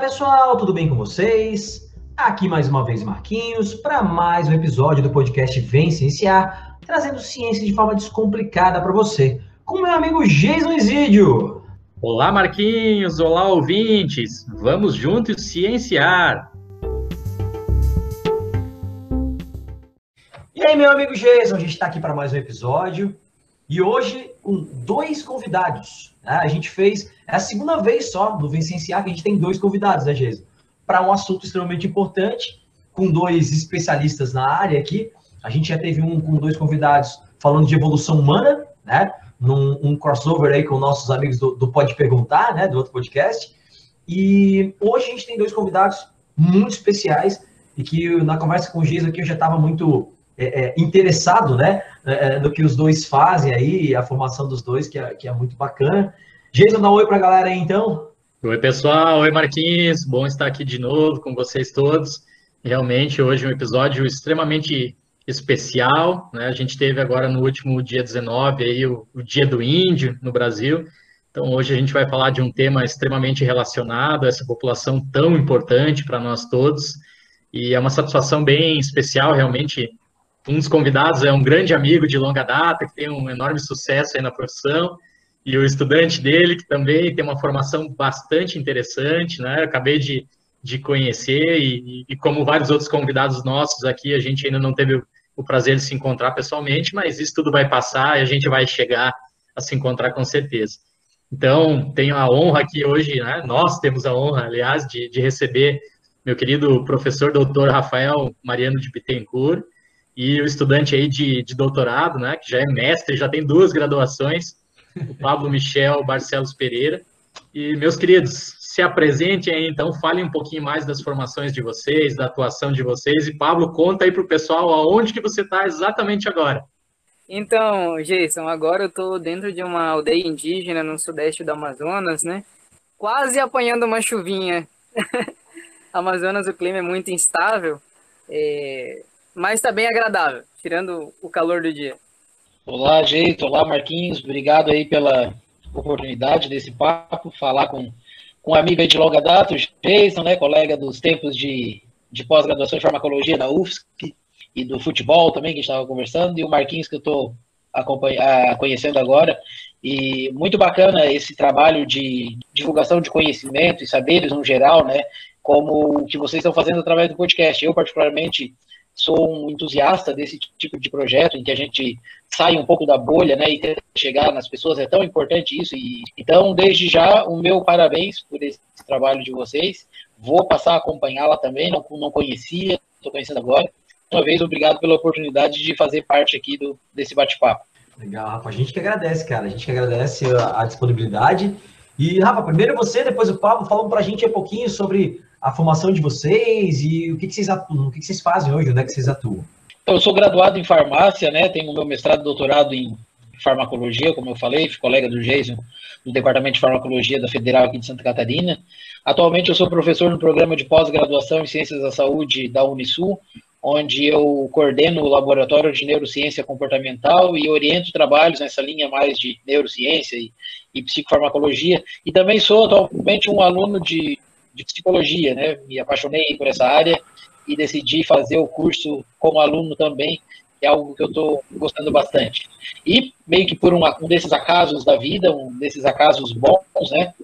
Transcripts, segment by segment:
Pessoal, tudo bem com vocês? Aqui mais uma vez Marquinhos para mais um episódio do podcast Vem Cienciar, trazendo ciência de forma descomplicada para você, com meu amigo Jason Isidio. Olá Marquinhos, olá ouvintes, vamos juntos cienciar. E aí meu amigo Jason, a gente está aqui para mais um episódio e hoje com dois convidados. Né? A gente fez, é a segunda vez só do Vicenciar que a gente tem dois convidados, né, Geisa? Para um assunto extremamente importante, com dois especialistas na área aqui. A gente já teve um com dois convidados falando de evolução humana, né? Num um crossover aí com nossos amigos do, do Pode Perguntar, né? Do outro podcast. E hoje a gente tem dois convidados muito especiais e que na conversa com o Geisa aqui eu já estava muito é, é, interessado, né, é, é, no que os dois fazem aí, a formação dos dois, que é, que é muito bacana. Jason, dá um oi para a galera aí, então. Oi, pessoal. Oi, Marquinhos. Bom estar aqui de novo com vocês todos. Realmente, hoje um episódio extremamente especial, né? A gente teve agora no último dia 19 aí o, o Dia do Índio no Brasil. Então, hoje a gente vai falar de um tema extremamente relacionado a essa população tão importante para nós todos. E é uma satisfação bem especial, realmente, um dos convidados é um grande amigo de longa data, que tem um enorme sucesso aí na profissão, e o estudante dele, que também tem uma formação bastante interessante, né? Eu acabei de, de conhecer, e, e, como vários outros convidados nossos aqui, a gente ainda não teve o, prazer de se encontrar pessoalmente, mas isso tudo vai passar e a gente vai chegar a se encontrar com certeza. Então, tenho a honra aqui hoje, né? nós temos a honra, aliás, de, de receber meu querido professor doutor Rafael Mariano de Bittencourt, e o estudante aí de, de doutorado, né, que já é mestre, já tem duas graduações, o Pablo Michel Barcelos Pereira. E, meus queridos, se apresentem aí, então, falem um pouquinho mais das formações de vocês, da atuação de vocês. E, Pablo, conta aí para o pessoal aonde que você está exatamente agora. Então, Jason, agora eu estou dentro de uma aldeia indígena no sudeste do Amazonas, né? Quase apanhando uma chuvinha. Amazonas, o clima é muito instável. É mas está bem agradável, tirando o calor do dia. Olá, Jeito. Olá, Marquinhos. Obrigado aí pela oportunidade desse papo, falar com, com um amigo de longa data, o Jason, né, colega dos tempos de, de pós-graduação em farmacologia da UFSC e do futebol também, que a gente estava conversando, e o Marquinhos, que eu estou conhecendo agora. E muito bacana esse trabalho de divulgação de conhecimento e saberes no geral, né? Como o que vocês estão fazendo através do podcast. Eu, particularmente, sou um entusiasta desse tipo de projeto em que a gente sai um pouco da bolha, né, e tenta chegar nas pessoas, é tão importante isso. E, então, desde já, o meu parabéns por esse trabalho de vocês. Vou passar a acompanhá-la também, não, não conhecia, estou conhecendo agora. Uma vez, obrigado pela oportunidade de fazer parte aqui do, desse bate-papo. Legal, Rafa. A gente que agradece, cara. A gente que agradece a, a disponibilidade. E, Rafa, primeiro você, depois o Pablo, falam para a gente um pouquinho sobre a formação de vocês e o que, que vocês atuam, o que, que vocês fazem hoje, onde é que vocês atuam? Eu sou graduado em farmácia, né? Tenho meu mestrado e doutorado em farmacologia, como eu falei, fui colega do Jason do Departamento de Farmacologia da Federal aqui de Santa Catarina. Atualmente eu sou professor no programa de pós-graduação em Ciências da Saúde da Unisul, onde eu coordeno o Laboratório de Neurociência Comportamental e oriento trabalhos nessa linha mais de neurociência e, e psicofarmacologia. E também sou atualmente um aluno de de psicologia, né? Me apaixonei por essa área e decidi fazer o curso como aluno também, é algo que eu estou gostando bastante. E meio que por um, um, desses acasos da vida, um desses acasos bons, né?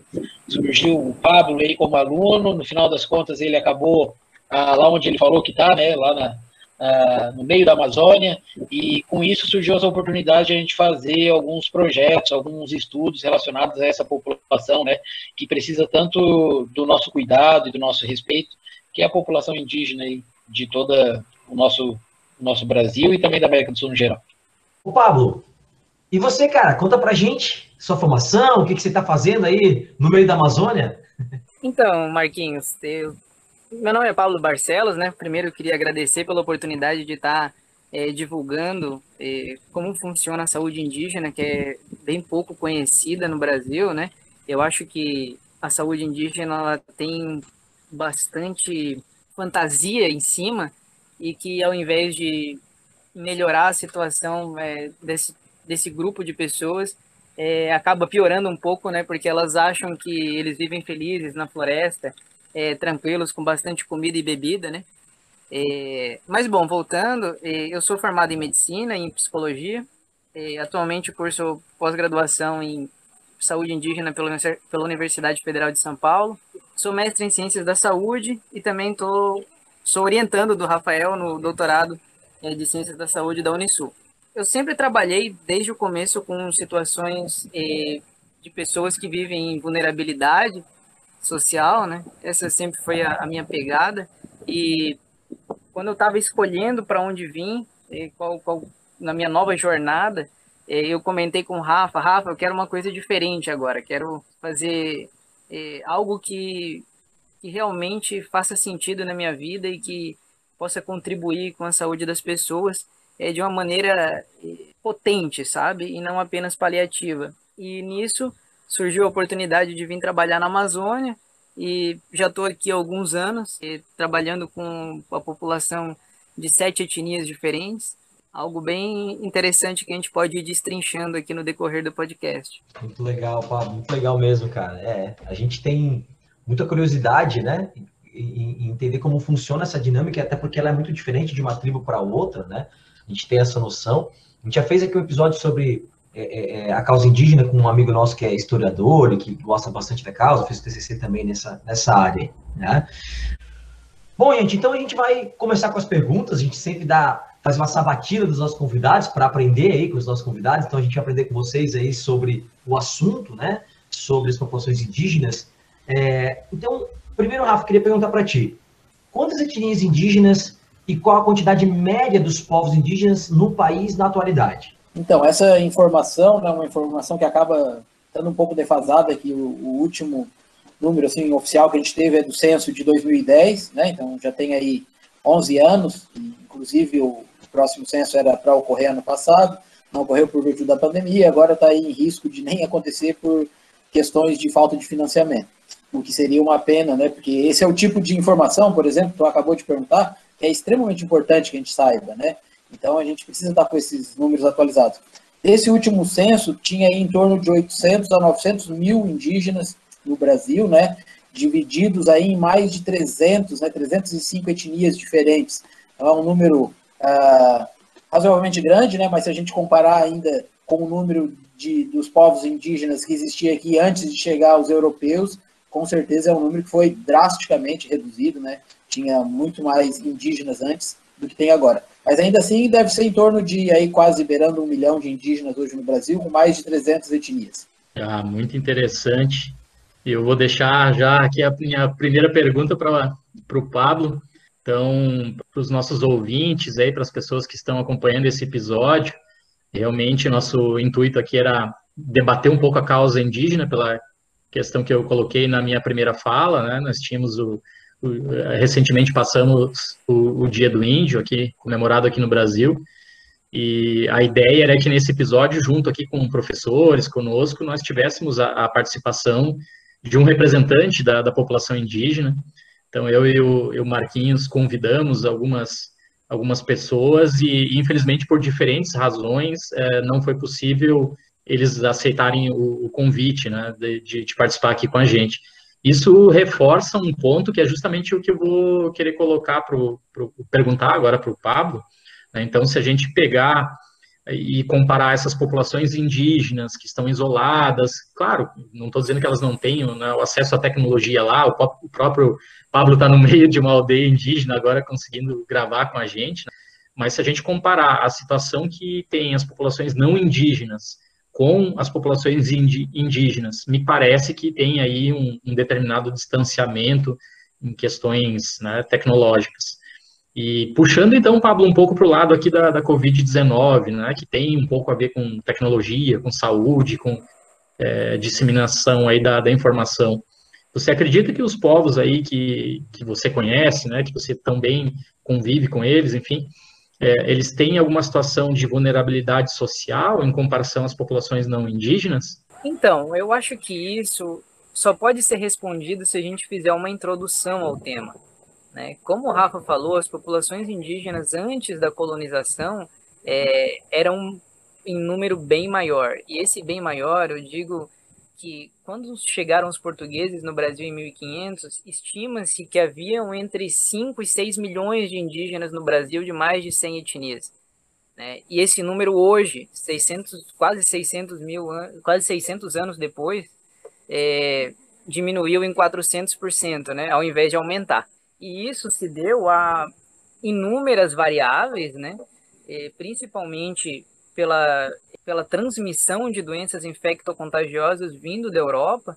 Surgiu o Pablo aí como aluno, no final das contas ele acabou ah, lá onde ele falou que está, né? Lá na, uh, no meio da Amazônia, e com isso surgiu essa oportunidade de a gente fazer alguns projetos, alguns estudos relacionados a essa população, né, que precisa tanto do nosso cuidado e do nosso respeito, que é a população indígena aí, de todo o nosso, o nosso Brasil e também da América do Sul no geral. O Pablo, e você, cara, conta pra gente sua formação, o que, que você está fazendo aí no meio da Amazônia? Então, Marquinhos, eu meu nome é Paulo Barcelos, né? Primeiro eu queria agradecer pela oportunidade de estar é, divulgando é, como funciona a saúde indígena, que é bem pouco conhecida no Brasil, né? Eu acho que a saúde indígena ela tem bastante fantasia em cima e que ao invés de melhorar a situação é, desse, desse grupo de pessoas, é, acaba piorando um pouco, né? Porque elas acham que eles vivem felizes na floresta é, tranquilos, com bastante comida e bebida, né? É, mas bom, voltando, é, eu sou formado em medicina, em psicologia, é, atualmente curso pós-graduação em saúde indígena pela, pela Universidade Federal de São Paulo, sou mestre em ciências da saúde e também tô, sou orientando do Rafael no doutorado é, de ciências da saúde da Unisul. Eu sempre trabalhei desde o começo com situações de pessoas que vivem em vulnerabilidade social, né? Essa sempre foi a, a minha pegada e quando eu estava escolhendo para onde vim, qual, qual, na minha nova jornada, eu comentei com o Rafa, Rafa, eu quero uma coisa diferente agora, quero fazer é, algo que, que realmente faça sentido na minha vida e que possa contribuir com a saúde das pessoas é, de uma maneira é, potente, sabe? E não apenas paliativa. E nisso surgiu a oportunidade de vir trabalhar na Amazônia, e já estou aqui há alguns anos trabalhando com a população de sete etnias diferentes. Algo bem interessante que a gente pode ir destrinchando aqui no decorrer do podcast. Muito legal, Pablo. Muito legal mesmo, cara. É, a gente tem muita curiosidade, né? Entender como funciona essa dinâmica, até porque ela é muito diferente de uma tribo para outra, né? A gente tem essa noção. A gente já fez aqui um episódio sobre é, é, é, a causa indígena com um amigo nosso que é historiador e que gosta bastante da causa, fez o TCC também nessa, nessa área, né? Bom, gente, então a gente vai começar com as perguntas, a gente sempre dá, faz uma sabatina dos nossos convidados para aprender aí com os nossos convidados, então a gente vai aprender com vocês aí sobre o assunto, né, sobre as populações indígenas. É, então, primeiro, Rafa, queria perguntar para ti, quantas etnias indígenas e qual a quantidade média dos povos indígenas no país na atualidade? Então, essa informação né, uma informação que acaba estando um pouco defasada, que o, o, último número assim, oficial que a gente teve é do censo de 2010, né? então já tem aí 11 anos, inclusive o próximo censo era para ocorrer ano passado, não ocorreu por virtude da pandemia, agora está em risco de nem acontecer por questões de falta de financiamento, o que seria uma pena, né? porque esse é o tipo de informação, por exemplo, que tu acabou de perguntar, que é extremamente importante que a gente saiba, né? Então a gente precisa estar com esses números atualizados. Esse último censo tinha em torno de 800 a 900 mil indígenas no Brasil, né? Divididos aí em mais de 300, né? 305 etnias diferentes. Então, é um número ah, razoavelmente grande, né? Mas se a gente comparar ainda com o número de, dos povos indígenas que existia aqui antes de chegar aos europeus, com certeza é um número que foi drasticamente reduzido, né? Tinha muito mais indígenas antes do que tem agora. Mas ainda assim deve ser em torno de aí quase beirando um milhão de indígenas hoje no Brasil, com mais de 300 etnias. Ah, muito interessante. Eu vou deixar já aqui a minha primeira pergunta para o Pablo. Então, para os nossos ouvintes aí, para as pessoas que estão acompanhando esse episódio, realmente nosso intuito aqui era debater um pouco a causa indígena pela questão que eu coloquei na minha primeira fala, né? Nós tínhamos o, recentemente passamos o, o, Dia do Índio aqui, comemorado aqui no Brasil, e a ideia era que nesse episódio, junto aqui com professores, conosco, nós tivéssemos a, a participação de um representante da, da, população indígena. Então, eu e o, o Marquinhos convidamos algumas, algumas pessoas e, infelizmente, por diferentes razões, é, não foi possível eles aceitarem o, o convite né, de, de, participar aqui com a gente. Isso reforça um ponto que é justamente o que eu vou querer colocar para perguntar agora para o Pablo. Né? Então, se a gente pegar e comparar essas populações indígenas que estão isoladas, claro, não estou dizendo que elas não tenham né, o acesso à tecnologia lá, o, o próprio Pablo está no meio de uma aldeia indígena agora conseguindo gravar com a gente, né? mas se a gente comparar a situação que tem as populações não indígenas com as populações indígenas. Me parece que tem aí um, um determinado distanciamento em questões né, tecnológicas. E puxando então, Pablo, um pouco para o lado aqui da, da Covid-19, né, que tem um pouco a ver com tecnologia, com saúde, com é, disseminação aí da, da informação. Você acredita que os povos aí que, que você conhece, né, que você também convive com eles, enfim, é, eles têm alguma situação de vulnerabilidade social em comparação às populações não indígenas? Então, eu acho que isso só pode ser respondido se a gente fizer uma introdução ao tema. Né? Como o Rafa falou, as populações indígenas antes da colonização é, eram em número bem maior. E esse bem maior, eu digo que quando chegaram os portugueses no Brasil em 1500, estima-se que haviam entre 5 e 6 milhões de indígenas no Brasil de mais de 100 etnias. Né? E esse número hoje, 600, quase 600 mil, quase 600 anos depois, é, diminuiu em 400%, né? Ao invés de aumentar. E isso se deu a inúmeras variáveis, né? É, principalmente pela, pela transmissão de doenças infectocontagiosas vindo da Europa,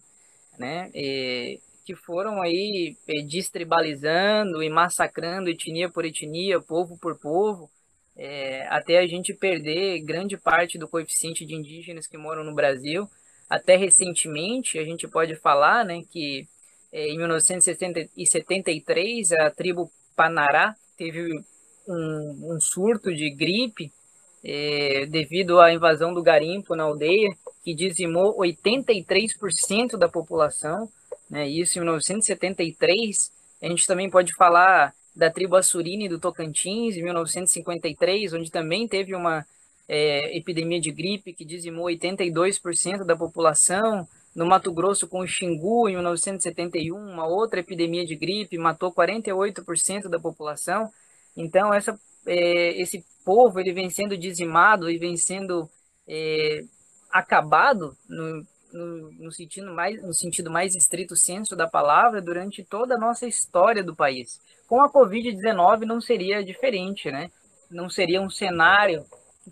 né? E, que foram aí é, distribalizando e massacrando etnia por etnia, povo por povo, é, até a gente perder grande parte do coeficiente de indígenas que moram no Brasil. Até recentemente, a gente pode falar né, que é, em 1973 a tribo Panará teve um, um surto de gripe é, devido à invasão do garimpo na aldeia, que dizimou 83% da população. Né? Isso em 1973. A gente também pode falar da tribo Assurine do Tocantins, em 1953, onde também teve uma é, epidemia de gripe que dizimou 82% da população. No Mato Grosso, com o Xingu, em 1971, uma outra epidemia de gripe matou 48% da população. Então, essa, é, esse povo ele vem sendo dizimado e vem sendo é, acabado no, no, no, sentido mais, no sentido mais estrito senso da palavra durante toda a nossa história do país. Com a Covid-19 não seria diferente, né? Não seria um cenário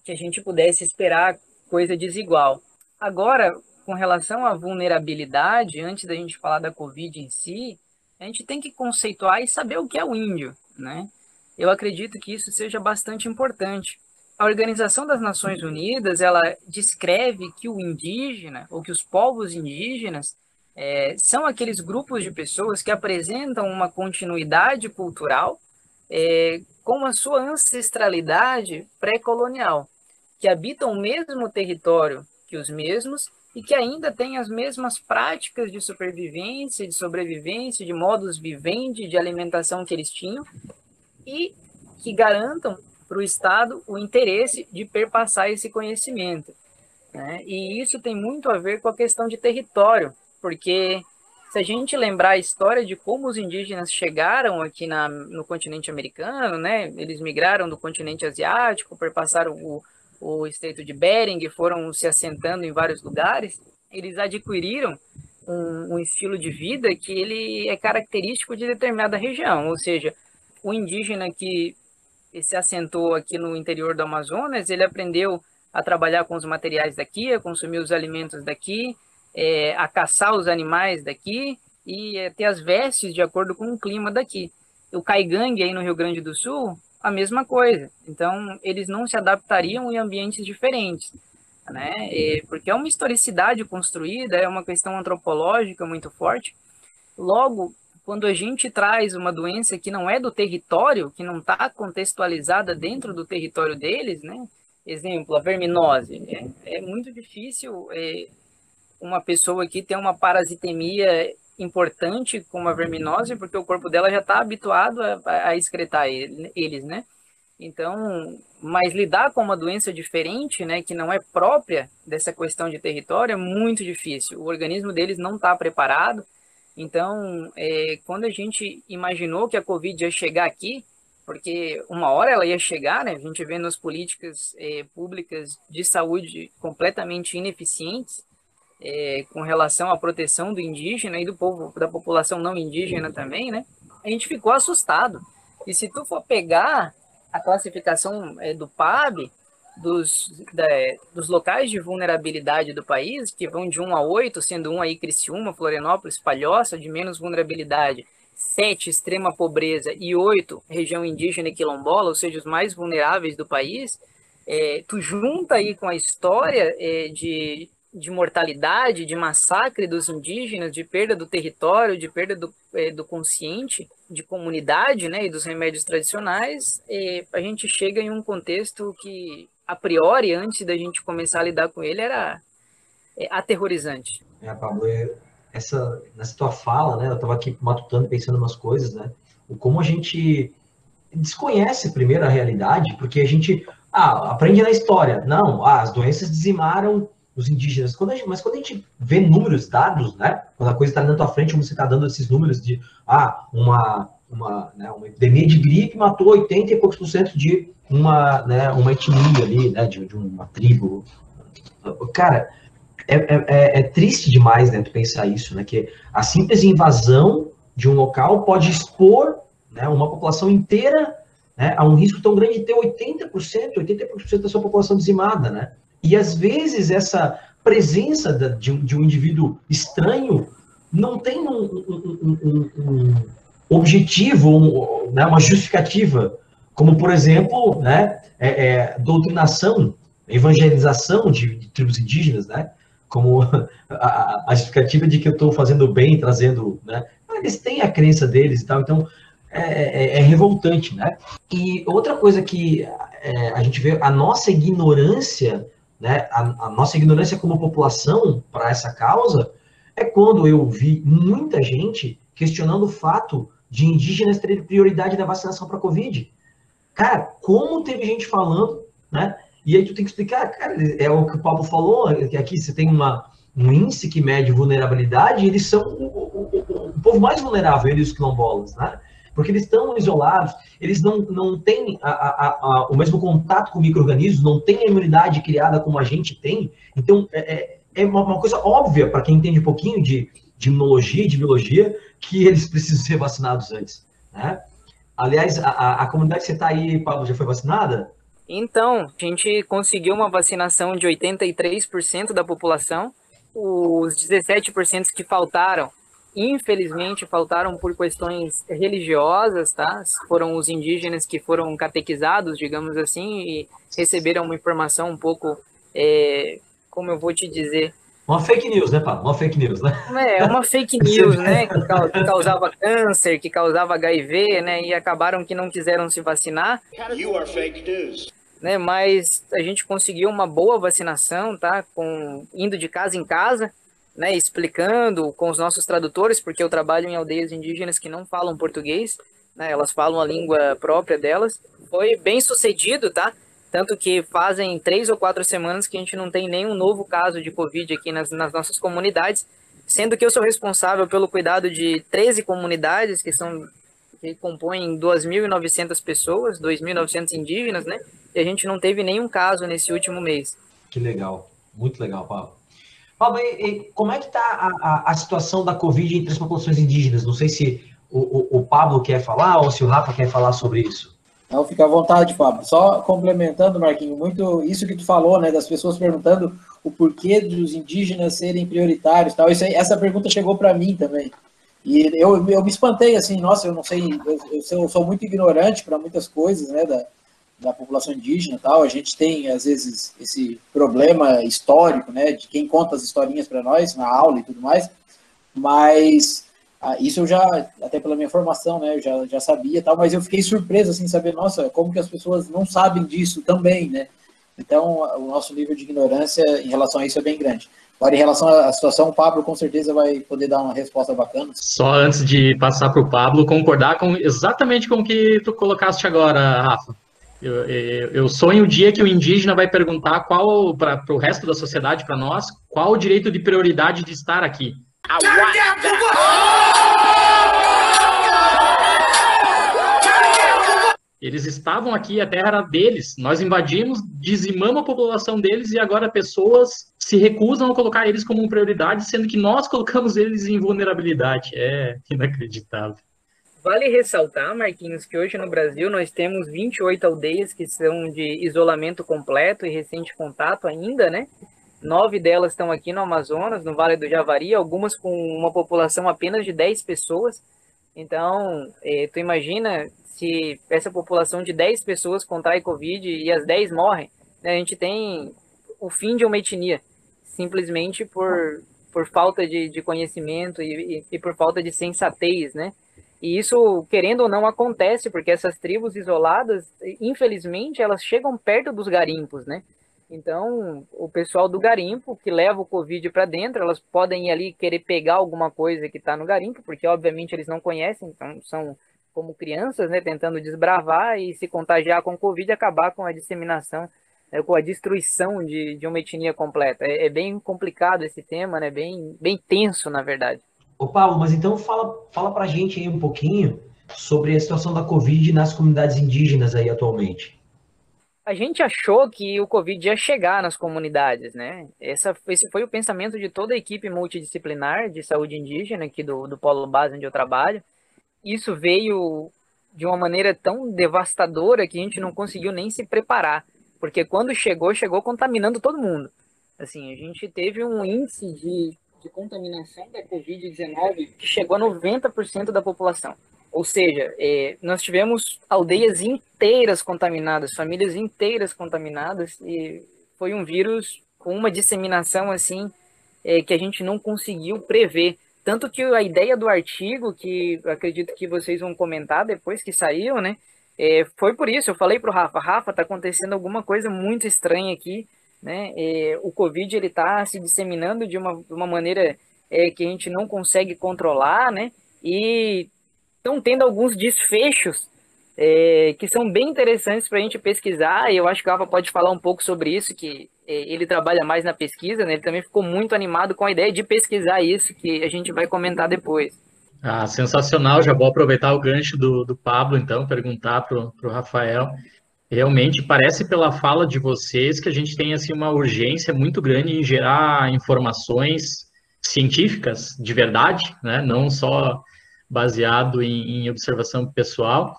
que a gente pudesse esperar coisa desigual. Agora, com relação à vulnerabilidade, antes da gente falar da Covid em si, a gente tem que conceituar e saber o que é o índio, né? Eu acredito que isso seja bastante importante. A Organização das Nações Unidas, ela descreve que o indígena, ou que os povos indígenas, é, são aqueles grupos de pessoas que apresentam uma continuidade cultural é, com a sua ancestralidade pré-colonial, que habitam o mesmo território que os mesmos e que ainda têm as mesmas práticas de supervivência, de sobrevivência, de modos vivendi, de alimentação que eles tinham, e que garantam para o Estado o interesse de perpassar esse conhecimento. Né? E isso tem muito a ver com a questão de território, porque se a gente lembrar a história de como os indígenas chegaram aqui na, no continente americano, né? eles migraram do continente asiático, perpassaram o, o Estreito de Bering, foram se assentando em vários lugares, eles adquiriram um, um, estilo de vida que ele é característico de determinada região, ou seja, o indígena que se assentou aqui no interior do Amazonas, ele aprendeu a trabalhar com os materiais daqui, a consumir os alimentos daqui, é, a caçar os animais daqui e é, ter as vestes de acordo com o clima daqui. O caigangue aí no Rio Grande do Sul, a mesma coisa. Então, eles não se adaptariam em ambientes diferentes, né? E, porque é uma historicidade construída, é uma questão antropológica muito forte. Logo, quando a gente traz uma doença que não é do território, que não está contextualizada dentro do território deles, né? Exemplo, a verminose. É, é muito difícil é, uma pessoa aqui ter uma parasitemia importante como a verminose, porque o corpo dela já está habituado a, a excretar ele, eles, né? Então, mas lidar com uma doença diferente, né, que não é própria dessa questão de território, é muito difícil. O organismo deles não está preparado. Então, é, quando a gente imaginou que a Covid ia chegar aqui, porque uma hora ela ia chegar, né? A gente vê nas políticas é, públicas de saúde completamente ineficientes, é, com relação à proteção do indígena e do povo, da população não indígena também, né? A gente ficou assustado. E se tu for pegar a classificação é, do PAB, dos, da, dos locais de vulnerabilidade do país, que vão de 1 a 8, sendo 1 aí Criciúma, Florianópolis, Palhoça, de menos vulnerabilidade, 7 extrema pobreza e 8 região indígena e quilombola, ou seja, os mais vulneráveis do país, é, tu junta aí com a história é, de, de mortalidade, de massacre dos indígenas, de perda do território, de perda do, é, do consciente, de comunidade, né, e dos remédios tradicionais, é, a gente chega em um contexto que, a priori, antes da gente começar a lidar com ele, era é, aterrorizante. É, Pablo, é, essa, nessa tua fala, né, eu estava aqui matutando, pensando umas coisas, né, o como a gente desconhece primeiro a realidade, porque a gente ah, aprende na história. Não, ah, as doenças dizimaram os indígenas. Quando gente, mas quando a gente vê números, dados, né? Quando a coisa está na tua frente, como você está dando esses números de ah, uma, uma, né, uma epidemia de gripe matou 80 e poucos por cento de uma, né, uma etnia ali, né? De, de uma tribo. Cara, é, é, é, é triste demais, né? Tu pensar isso, né? Que a simples invasão de um local pode expor né, uma população inteira né, a um risco tão grande de ter 80%, 80% da sua população dizimada, né? E às vezes essa presença de, um indivíduo estranho não tem um, um, um, um objetivo, né, uma justificativa, como por exemplo, né, é, é, doutrinação, evangelização de, de, tribos indígenas, né, como a, a justificativa de que eu estou fazendo bem, trazendo, né, eles têm a crença deles e tal, então é, é, é revoltante, né? E outra coisa que é, a gente vê, a nossa ignorância né, a, a nossa ignorância como população para essa causa é quando eu vi muita gente questionando o fato de indígenas terem prioridade na vacinação para Covid. Cara, como teve gente falando, né? E aí tu tem que explicar, cara, é o que o Paulo falou, que aqui você tem uma, um índice que mede vulnerabilidade, eles são o, o, o, o povo mais vulnerável, eles os quilombolas, né? porque eles estão isolados, eles não, não têm a, a, a, o mesmo contato com micro-organismos, não têm a imunidade criada como a gente tem. Então, é, é, é uma, uma, coisa óbvia para quem entende um pouquinho de, de imunologia e de biologia que eles precisam ser vacinados antes. Né? Aliás, a, a comunidade que você está aí, Pablo, já foi vacinada? Então, a gente conseguiu uma vacinação de 83% da população. Os 17% que faltaram infelizmente faltaram por questões religiosas, tá? Foram os indígenas que foram catequizados, digamos assim, e receberam uma informação um pouco, é, como eu vou te dizer, uma fake news, né, Paulo? Uma fake news, né? É, uma fake news, né? Que causava câncer, que causava HIV, né? E acabaram que não quiseram se vacinar. You are fake news. Né, mas a gente conseguiu uma boa vacinação, tá? Com, indo de casa em casa, né, explicando com os nossos tradutores, porque eu trabalho em aldeias indígenas que não falam português, né, elas falam a língua própria delas. Foi bem sucedido, tá? Tanto que fazem três ou quatro semanas que a gente não tem nenhum novo caso de Covid aqui nas, nas nossas comunidades, sendo que eu sou responsável pelo cuidado de 13 comunidades que são que compõem 2.900 pessoas, 2.900 indígenas, né? E a gente não teve nenhum caso nesse último mês. Que legal, muito legal, Paulo. Pablo, e, e como é que está a, a, a, situação da Covid entre as populações indígenas? Não sei se o, o, o, Pablo quer falar ou se o Rafa quer falar sobre isso. Não, fica à vontade, Pablo. Só complementando, Marquinho, muito isso que tu falou, né, das pessoas perguntando o porquê dos indígenas serem prioritários, tal. Isso aí, essa pergunta chegou para mim também. E eu, eu me espantei assim, nossa, eu não sei, eu, eu, sou, sou muito ignorante para muitas coisas, né, da, da população indígena tal, a gente tem, às vezes, esse problema histórico, né, de quem conta as historinhas para nós, na aula e tudo mais, mas ah, isso eu já, até pela minha formação, né, eu já, já sabia tal, mas eu fiquei surpreso, assim, saber, nossa, como que as pessoas não sabem disso também, né, então o nosso nível de ignorância em relação a isso é bem grande. Agora, em relação à situação, o Pablo com certeza vai poder dar uma resposta bacana. Só antes de passar para o Pablo, concordar com exatamente com o que tu colocaste agora, Rafa. Eu, eu, eu, sonho o dia que o indígena vai perguntar qual, para o resto da sociedade, para nós, qual o direito de prioridade de estar aqui. Eles estavam aqui, a terra era deles. Nós invadimos, dizimamos a população deles e agora pessoas se recusam a colocar eles como prioridade, sendo que nós colocamos eles em vulnerabilidade. É inacreditável. Vale ressaltar, Marquinhos, que hoje no Brasil nós temos 28 aldeias que são de isolamento completo e recente contato ainda, né? Nove delas estão aqui no Amazonas, no Vale do Javari, algumas com uma população apenas de 10 pessoas. Então, eh, tu imagina se essa população de 10 pessoas contrai Covid e as 10 morrem, né? a gente tem o fim de uma etnia, simplesmente por, por falta de, de conhecimento e, e, e por falta de sensatez, né? E isso, querendo ou não, acontece, porque essas tribos isoladas, infelizmente, elas chegam perto dos garimpos, né? Então, o pessoal do garimpo que leva o Covid para dentro, elas podem ir ali querer pegar alguma coisa que está no garimpo, porque obviamente eles não conhecem, então são como crianças, né, tentando desbravar e se contagiar com o Covid e acabar com a disseminação é, com a destruição de, de uma etnia completa. É, é, bem complicado esse tema, né? Bem, bem tenso, na verdade. Ô Paulo, mas então fala, fala pra gente aí um pouquinho sobre a situação da Covid nas comunidades indígenas aí atualmente. A gente achou que o Covid ia chegar nas comunidades, né? Essa, esse foi o pensamento de toda a equipe multidisciplinar de saúde indígena aqui do, do Polo Base onde eu trabalho. Isso veio de uma maneira tão devastadora que a gente não conseguiu nem se preparar. Porque quando chegou, chegou contaminando todo mundo. Assim, a gente teve um índice de, de contaminação da Covid-19 que chegou a 90% da população. Ou seja, é, nós tivemos aldeias inteiras contaminadas, famílias inteiras contaminadas, e foi um vírus com uma disseminação assim é, que a gente não conseguiu prever. Tanto que a ideia do artigo, que acredito que vocês vão comentar depois que saiu, né? É, foi por isso, eu falei para o Rafa, Rafa, está acontecendo alguma coisa muito estranha aqui, né? É, o Covid ele está se disseminando de uma, de uma maneira é, que a gente não consegue controlar, né? E estão tendo alguns desfechos é, que são bem interessantes para a gente pesquisar, e eu acho que o Rafa pode falar um pouco sobre isso, que ele trabalha mais na pesquisa, né? ele também ficou muito animado com a ideia de pesquisar isso, que a gente vai comentar depois. Ah, sensacional, já vou aproveitar o gancho do, do Pablo, então, perguntar para o Rafael. Realmente parece pela fala de vocês que a gente tem assim, uma urgência muito grande em gerar informações científicas de verdade, né? não só baseado em, em observação pessoal,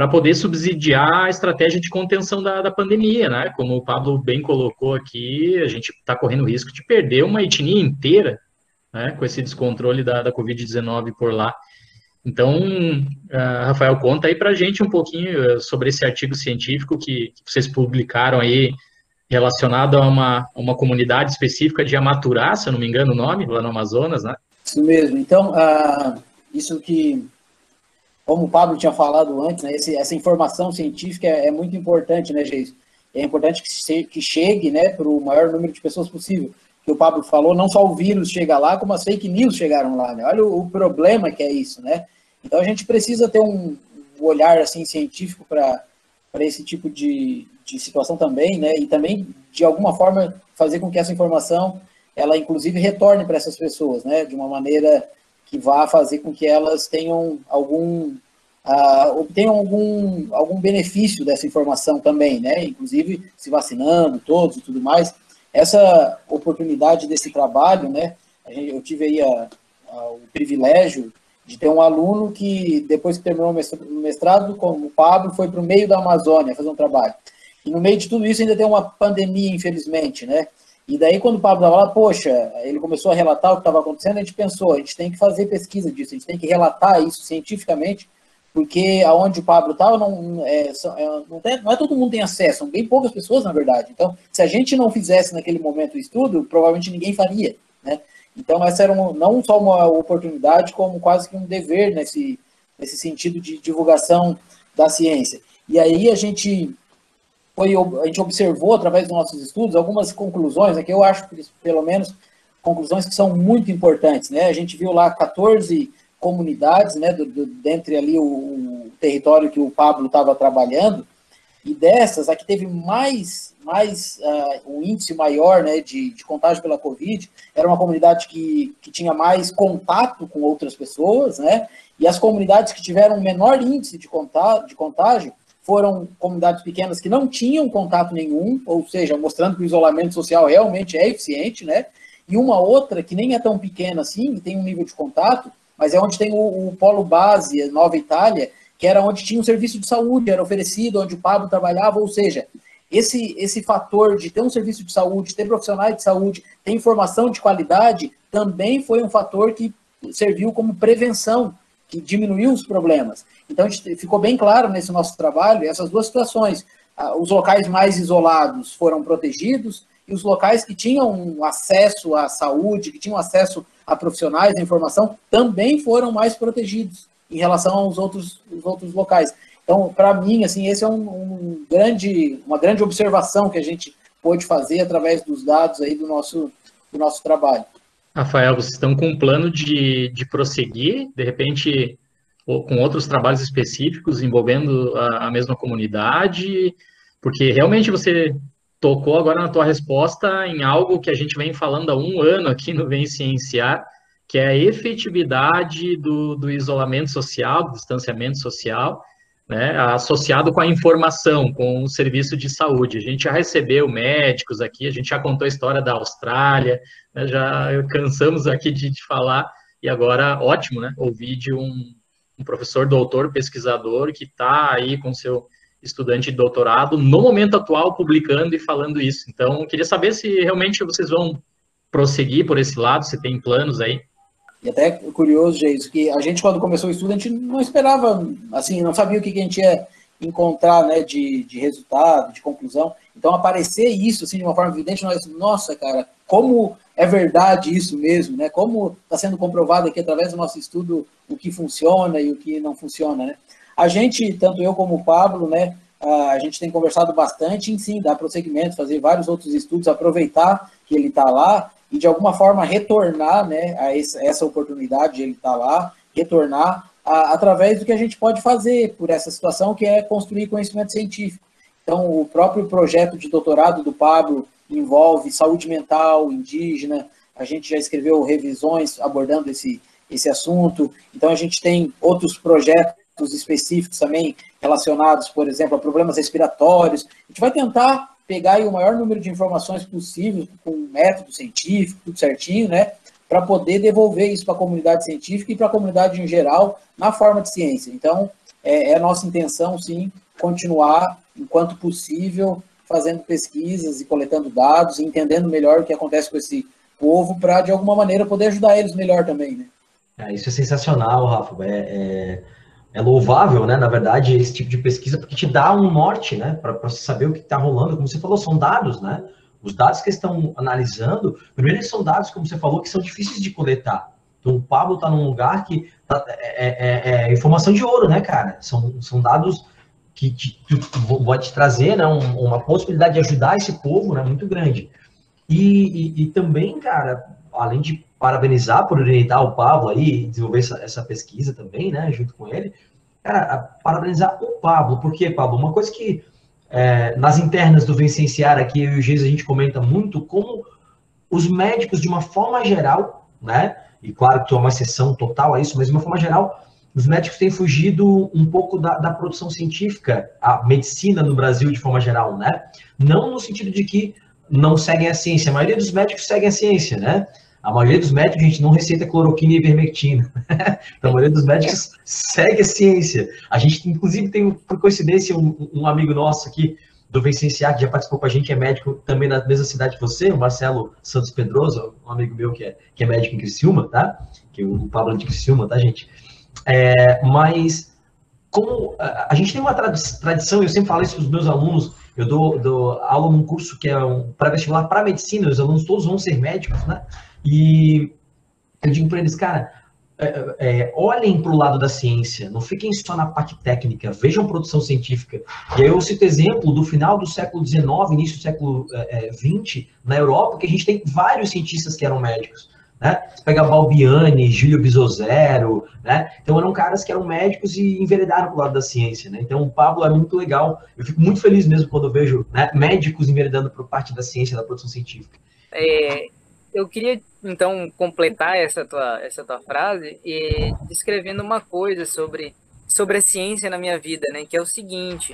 para poder subsidiar a estratégia de contenção da, da, pandemia, né? Como o Pablo bem colocou aqui, a gente está correndo risco de perder uma etnia inteira, né? Com esse descontrole da, da Covid-19 por lá. Então, uh, Rafael, conta aí para a gente um pouquinho eh, sobre esse artigo científico que, que vocês publicaram aí, relacionado a uma, uma comunidade específica de Amaturá, se eu não me engano o nome, lá no Amazonas, né? Isso mesmo. Então, uh, isso que, como o Pablo tinha falado antes, né, esse, essa informação científica é, é, muito importante, né, Geis? É importante que, se, que chegue né, para o maior número de pessoas possível. Que o Pablo falou, não só o vírus chega lá, como as fake news chegaram lá. Né? Olha o, o problema que é isso, né? Então a gente precisa ter um, um olhar assim científico para esse tipo de, de situação também, né? E também de alguma forma fazer com que essa informação ela inclusive retorne para essas pessoas, né? De uma maneira que vá fazer com que elas tenham algum uh, obtenham algum, algum benefício dessa informação também, né? Inclusive se vacinando todos e tudo mais. Essa oportunidade desse trabalho, né? Eu tive aí a, a, o privilégio de ter um aluno que, depois que terminou o mestrado, como o Pablo, foi para o meio da Amazônia fazer um trabalho. E no meio de tudo isso ainda tem uma pandemia, infelizmente, né? E daí, quando o Pablo estava lá, poxa, ele começou a relatar o que estava acontecendo, a gente pensou, a gente tem que fazer pesquisa disso, a gente tem que relatar isso cientificamente, porque aonde o Pablo estava, não, é, é, não, não, é todo mundo tem acesso, são bem poucas pessoas, na verdade. Então, se a gente não fizesse naquele momento o estudo, provavelmente ninguém faria, né? Então, essa era um, não só uma oportunidade, como quase que um dever nesse, nesse sentido de divulgação da ciência. E aí a gente foi, a gente observou através dos nossos estudos algumas conclusões, aqui eu acho, pelo menos, conclusões que são muito importantes, né? A gente viu lá 14 comunidades, né, do, do, dentre ali o, o, território que o Pablo estava trabalhando, e dessas, a que teve mais, mais uh, um índice maior né, de, de contágio pela Covid, era uma comunidade que, que tinha mais contato com outras pessoas, né, e as comunidades que tiveram menor índice de contágio, de contágio foram comunidades pequenas que não tinham contato nenhum, ou seja, mostrando que o isolamento social realmente é eficiente, né? E uma outra que nem é tão pequena assim, tem um nível de contato, mas é onde tem o, o polo base, Nova Itália, que era onde tinha um serviço de saúde, era oferecido, onde o Pablo trabalhava, ou seja, esse, esse fator de ter um serviço de saúde, ter profissionais de saúde, ter informação de qualidade, também foi um fator que serviu como prevenção que diminuiu os problemas. Então, ficou bem claro nesse nosso trabalho essas duas situações. Ah, os locais mais isolados foram protegidos e os locais que tinham acesso à saúde, que tinham acesso a profissionais, a informação, também foram mais protegidos em relação aos outros, os outros locais. Então, para mim, assim, esse é um, um, grande, uma grande observação que a gente pôde fazer através dos dados aí do nosso, do nosso trabalho. Rafael, vocês estão com um plano de, de prosseguir, de repente, com outros trabalhos específicos envolvendo a, a mesma comunidade? Porque realmente você tocou agora na tua resposta em algo que a gente vem falando há um ano aqui no Vem Cienciar, que é a efetividade do, do isolamento social, do distanciamento social, né, associado com a informação, com o serviço de saúde. A gente já recebeu médicos aqui, a gente já contou a história da Austrália, né, já cansamos aqui de, de, falar, e agora, ótimo, né, ouvir de um, um professor, doutor, pesquisador, que está aí com seu estudante de doutorado, no momento atual, publicando e falando isso. Então, queria saber se realmente vocês vão prosseguir por esse lado, se tem planos aí. E até curioso, Geis, que a gente, quando começou o estudo, a gente não esperava, assim, não sabia o que a gente ia encontrar, né, de, de resultado, de conclusão. Então, aparecer isso, assim, de uma forma evidente, nós, nossa, cara, como é verdade isso mesmo, né? Como está sendo comprovado aqui através do nosso estudo o que funciona e o que não funciona, né? A gente, tanto eu como o Pablo, né, a gente tem conversado bastante em sim dar prosseguimento, fazer vários outros estudos, aproveitar que ele está lá e de alguma forma retornar né, a essa oportunidade de ele estar tá lá, retornar a, através do que a gente pode fazer por essa situação, que é construir conhecimento científico. Então, o próprio projeto de doutorado do Pablo envolve saúde mental indígena, a gente já escreveu revisões abordando esse, esse assunto, então a gente tem outros projetos específicos também relacionados, por exemplo, a problemas respiratórios. A gente vai tentar pegar o maior número de informações possível, com método científico, tudo certinho, né? Para poder devolver isso para a comunidade científica e para a comunidade em geral, na forma de ciência. Então, é, é nossa intenção, sim, continuar, enquanto possível, fazendo pesquisas e coletando dados, e entendendo melhor o que acontece com esse povo, para, de alguma maneira, poder ajudar eles melhor também, né? É, isso é sensacional, Rafa. É, é, é louvável, né, na verdade, esse tipo de pesquisa, porque te dá um norte, né, para você saber o que está rolando. Como você falou, são dados, né? Os dados que estão analisando, primeiro, eles são dados, como você falou, que são difíceis de coletar. Então, o Pablo está num lugar que tá, é, é, é, é, informação de ouro, né, cara? São, são dados que te, vão te trazer né, um, uma possibilidade de ajudar esse povo né, muito grande. E, e, e também, cara, além de parabenizar por orientar o Pablo aí, desenvolver essa, essa pesquisa também, né, junto com ele. Cara, parabenizar o Pablo, porque, Pablo, uma coisa que é, nas internas do Vencenciar aqui, eu e o Geis, a gente comenta muito como os médicos, de uma forma geral, né, e claro que tem uma exceção total a isso, mas de uma forma geral, os médicos têm fugido um pouco da, da, produção científica, a medicina no Brasil de forma geral, né? Não no sentido de que não seguem a ciência, a maioria dos médicos seguem a ciência, né? A maioria dos médicos, a gente não receita cloroquina e ivermectina. então, a maioria dos médicos segue a ciência. A gente, inclusive, tem, por coincidência, um, um amigo nosso aqui do Vencenciar, que já participou com a gente, é médico também na mesma cidade que você, o Marcelo Santos Pedroso, um amigo meu que é, que é médico em Criciúma, tá? Que é o Pablo de Criciúma, tá, gente? É, mas, como a, a gente tem uma tradição, eu sempre falo isso para os meus alunos, eu dou, dou aula num curso que é um pré-vestibular para medicina, os alunos todos vão ser médicos, né? E eu digo para eles, cara, é, é, olhem para o lado da ciência, não fiquem só na parte técnica, vejam produção científica. E aí eu cito exemplo do final do século XIX, início do século XX, é, é na Europa, que a gente tem vários cientistas que eram médicos. Né? Você pega Balbiani, Júlio Bisozero, né? Então eram caras que eram médicos e enveredaram para o lado da ciência, né? Então o Pablo é muito legal. Eu fico muito feliz mesmo quando eu vejo né, médicos enveredando para parte da ciência, da produção científica. É, eu queria então completar essa tua, essa tua frase e descrevendo uma coisa sobre, sobre a ciência na minha vida, né? Que é o seguinte: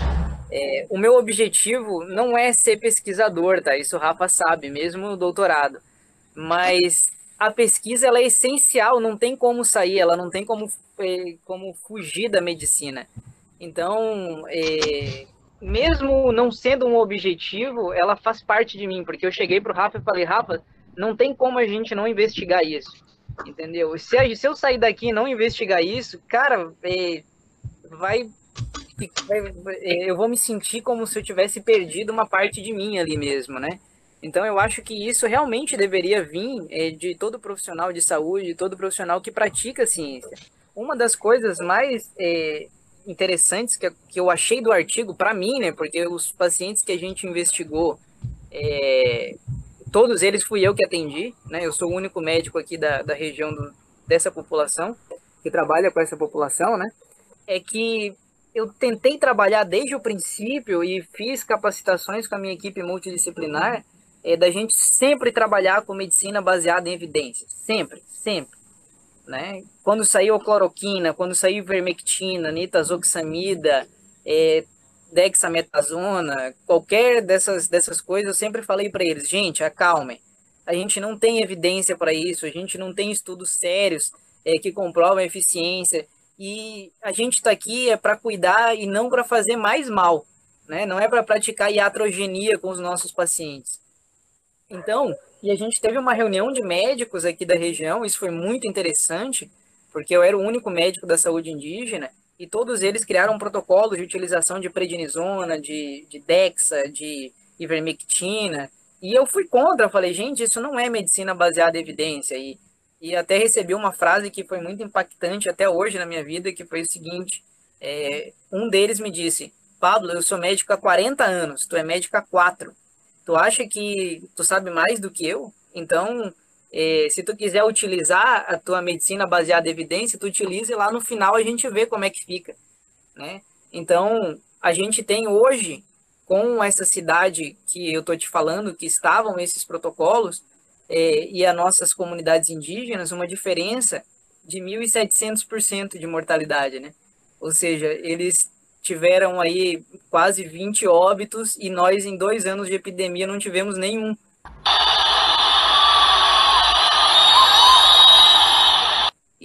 é, o meu objetivo não é ser pesquisador, tá? Isso o Rafa sabe, mesmo no doutorado. Mas a pesquisa ela é essencial, não tem como sair, ela não tem como, é, como fugir da medicina. Então, é, mesmo não sendo um objetivo, ela faz parte de mim, porque eu cheguei para o Rafa e falei, Rafa, não tem como a gente não investigar isso. Entendeu? Se, se eu sair daqui e não investigar isso, cara, é, vai, vai, é, Eu vou me sentir como se eu tivesse perdido uma parte de mim ali mesmo, né? Então eu acho que isso realmente deveria vir é, de todo profissional de saúde, de todo profissional que pratica ciência. Uma das coisas mais é, interessantes que, que eu achei do artigo, para mim, né? Porque os pacientes que a gente investigou, é, todos eles fui eu que atendi, né? Eu sou o único médico aqui da, da região do, dessa população, que trabalha com essa população, né? É que eu tentei trabalhar desde o princípio e fiz capacitações com a minha equipe multidisciplinar é da gente sempre trabalhar com medicina baseada em evidências, sempre, sempre. Né? Quando saiu cloroquina, quando saiu vermectina, nitazoxamida, é, dexametasona, qualquer dessas, dessas coisas, eu sempre falei para eles, gente, acalmem. A gente não tem evidência para isso, a gente não tem estudos sérios é, que comprovam a eficiência. E a gente está aqui é para cuidar e não para fazer mais mal, né? Não é para praticar iatrogenia com os nossos pacientes. Então, e a gente teve uma reunião de médicos aqui da região, isso foi muito interessante, porque eu era o único médico da saúde indígena, e todos eles criaram um de utilização de prednisona, de, de dexa, de ivermectina, e eu fui contra, falei, gente, isso não é medicina baseada em evidência, e, e até recebi uma frase que foi muito impactante até hoje na minha vida, que foi o seguinte, é, um deles me disse, Pablo, eu sou médico há 40 anos, tu é médico há 4, tu acha que tu sabe mais do que eu? Então, é, se tu quiser utilizar a tua medicina baseada em evidência, tu utilize e lá no final a gente vê como é que fica, né? Então, a gente tem hoje, com essa cidade que eu tô te falando, que estavam esses protocolos, é, e as nossas comunidades indígenas, uma diferença de 1.700% de mortalidade, né? Ou seja, eles tiveram aí quase 20 óbitos e nós, em dois anos de epidemia, não tivemos nenhum.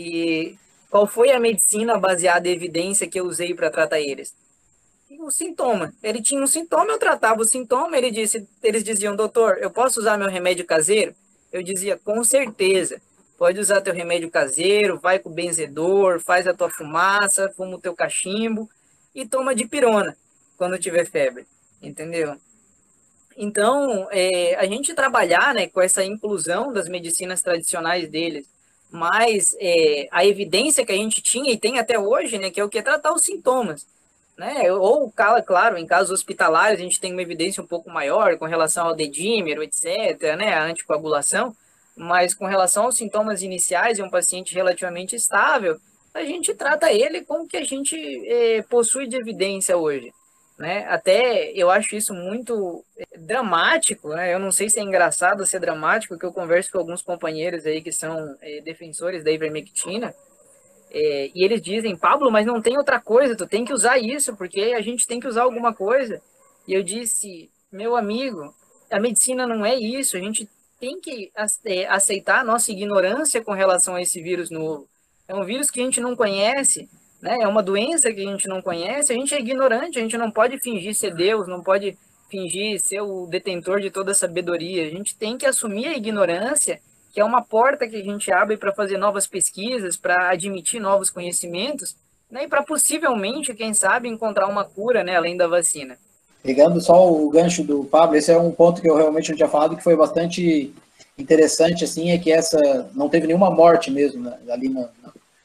E qual foi a medicina baseada em evidência que eu usei para tratar eles? O sintoma. Ele tinha um sintoma, eu tratava o sintoma, ele disse, eles diziam, doutor, eu posso usar meu remédio caseiro? Eu dizia, com certeza. Pode usar teu remédio caseiro, vai com o benzedor, faz a tua fumaça, fuma o teu cachimbo, e toma de pirona quando tiver febre, entendeu? Então, é, a gente trabalhar né, com essa inclusão das medicinas tradicionais deles, mas é, a evidência que a gente tinha e tem até hoje, né, que é o que é tratar os sintomas. Né? Ou, claro, em casos hospitalares, a gente tem uma evidência um pouco maior com relação ao dedímero, etc., né, a anticoagulação, mas com relação aos sintomas iniciais de um paciente relativamente estável, a gente trata ele com o que a gente é, possui de evidência hoje. Né? Até eu acho isso muito é, dramático, né? Eu não sei se é engraçado ser dramático, que eu converso com alguns companheiros aí que são é, defensores da ivermectina, é, e eles dizem, Pablo, mas não tem outra coisa, tu tem que usar isso, porque a gente tem que usar alguma coisa. E eu disse, meu amigo, a medicina não é isso, a gente tem que é, aceitar a nossa ignorância com relação a esse vírus novo. É um vírus que a gente não conhece, né? É uma doença que a gente não conhece, a gente é ignorante, a gente não pode fingir ser Deus, não pode fingir ser o detentor de toda a sabedoria. A gente tem que assumir a ignorância, que é uma porta que a gente abre para fazer novas pesquisas, para admitir novos conhecimentos, né? E para possivelmente, quem sabe, encontrar uma cura, né? Além da vacina. Pegando só o gancho do Pablo, esse é um ponto que eu realmente não tinha falado que foi bastante interessante, assim, é que essa não teve nenhuma morte mesmo né, ali na,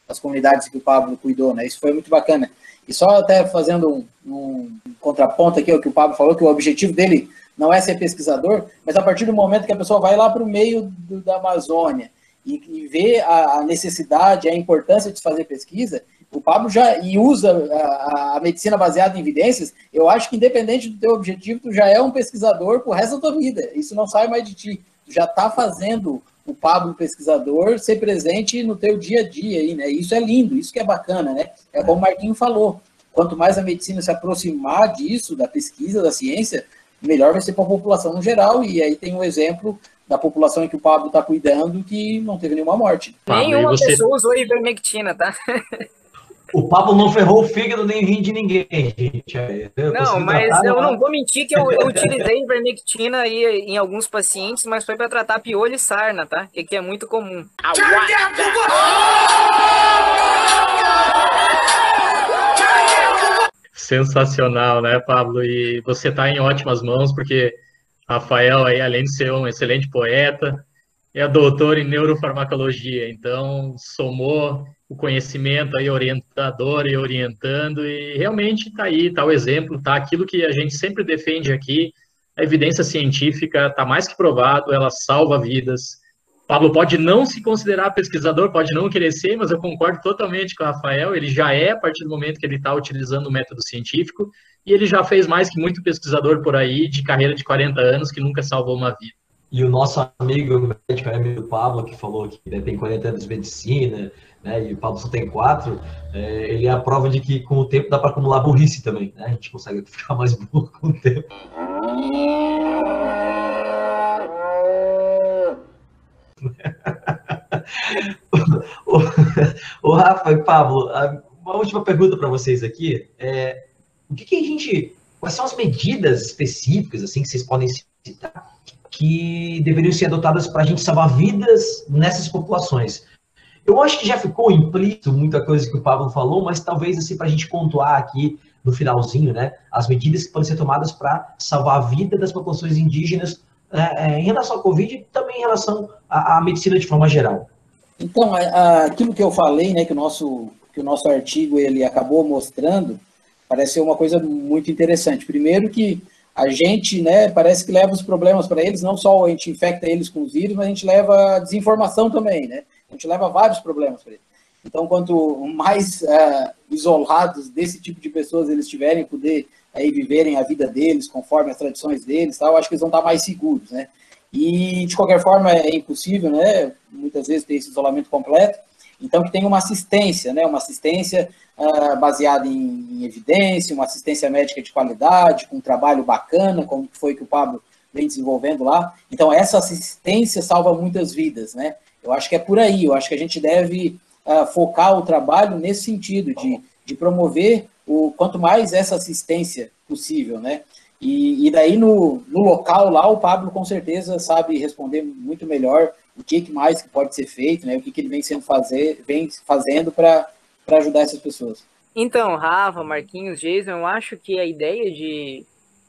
as comunidades que o Pablo cuidou, né? Isso foi muito bacana. E só até fazendo um, um contraponto aqui, o que o Pablo falou, que o objetivo dele não é ser pesquisador, mas a partir do momento que a pessoa vai lá para o meio do, da Amazônia e, e vê a, a, necessidade, a importância de fazer pesquisa, o Pablo já e usa a, a, medicina baseada em evidências, eu acho que independente do teu objetivo, tu já é um pesquisador pro resto da tua vida. Isso não sai mais de ti. Tu já está fazendo o Pablo pesquisador ser presente no teu dia a dia aí, né? Isso é lindo, isso que é bacana, né? É como o Marquinho falou. Quanto mais a medicina se aproximar disso, da pesquisa, da ciência, melhor vai ser para a população no geral. E aí tem um exemplo da população em que o Pablo está cuidando que não teve nenhuma morte. Nenhuma você... pessoa usou ivermectina, tá? O Pablo não ferrou o fígado nem rim de ninguém, gente. Eu não, mas eu não vou mentir que eu, eu utilizei ivermectina aí em alguns pacientes, mas foi para tratar piolho e sarna, tá? Que aqui é muito comum. Sensacional, né, Pablo? E você está em ótimas mãos, porque Rafael aí, além de ser um excelente poeta, é doutor em neurofarmacologia, então somou o conhecimento aí orientador e orientando, e realmente está aí, está o exemplo, está aquilo que a gente sempre defende aqui, a evidência científica está mais que provado, ela salva vidas, Pablo pode não se considerar pesquisador, pode não querer ser, mas eu concordo totalmente com o Rafael. Ele já é a partir do momento que ele está utilizando o método científico e ele já fez mais que muito pesquisador por aí de carreira de 40 anos que nunca salvou uma vida. E o nosso amigo médico, amigo Pablo, que falou que né, tem 40 anos de medicina, né, e o Pablo só tem quatro, é, ele é a prova de que com o tempo dá para acumular burrice também. Né? A gente consegue ficar mais burro com o tempo. o, Rafa e Pablo, uma última pergunta para vocês aqui. É, o que, que, a gente. Quais são as medidas específicas assim que vocês podem citar que deveriam ser adotadas para a gente salvar vidas nessas populações? Eu acho que já ficou implícito muita coisa que o Pablo falou, mas talvez assim para a gente pontuar aqui no finalzinho, né? As medidas que podem ser tomadas para salvar a vida das populações indígenas é, é, em relação ao Covid e também em relação à, à medicina de forma geral. Então, aquilo que eu falei, né, que o nosso, que o nosso artigo ele acabou mostrando, parece ser uma coisa muito interessante. Primeiro que a gente, né, parece que leva os problemas para eles, não só a gente infecta eles com os vírus, mas a gente leva desinformação também, né? A gente leva vários problemas para eles. Então, quanto mais uh, isolados desse tipo de pessoas eles tiverem, poder aí viverem a vida deles conforme as tradições deles, tal, acho que eles vão estar mais seguros, né? E de qualquer forma é impossível, né? Muitas vezes ter esse isolamento completo. Então que tem uma assistência, né? Uma assistência uh, baseada em, em, evidência, uma assistência médica de qualidade, com um trabalho bacana, como foi que o Pablo vem desenvolvendo lá. Então essa assistência salva muitas vidas, né? Eu acho que é por aí. Eu acho que a gente deve uh, focar o trabalho nesse sentido de, de promover o quanto mais essa assistência possível, né? E, e daí no, no local lá o Pablo com certeza sabe responder muito melhor o que, mais que pode ser feito, né? O que, que ele vem sendo fazer, vem fazendo para ajudar essas pessoas. Então, Rafa, Marquinhos, Jason, eu acho que a ideia de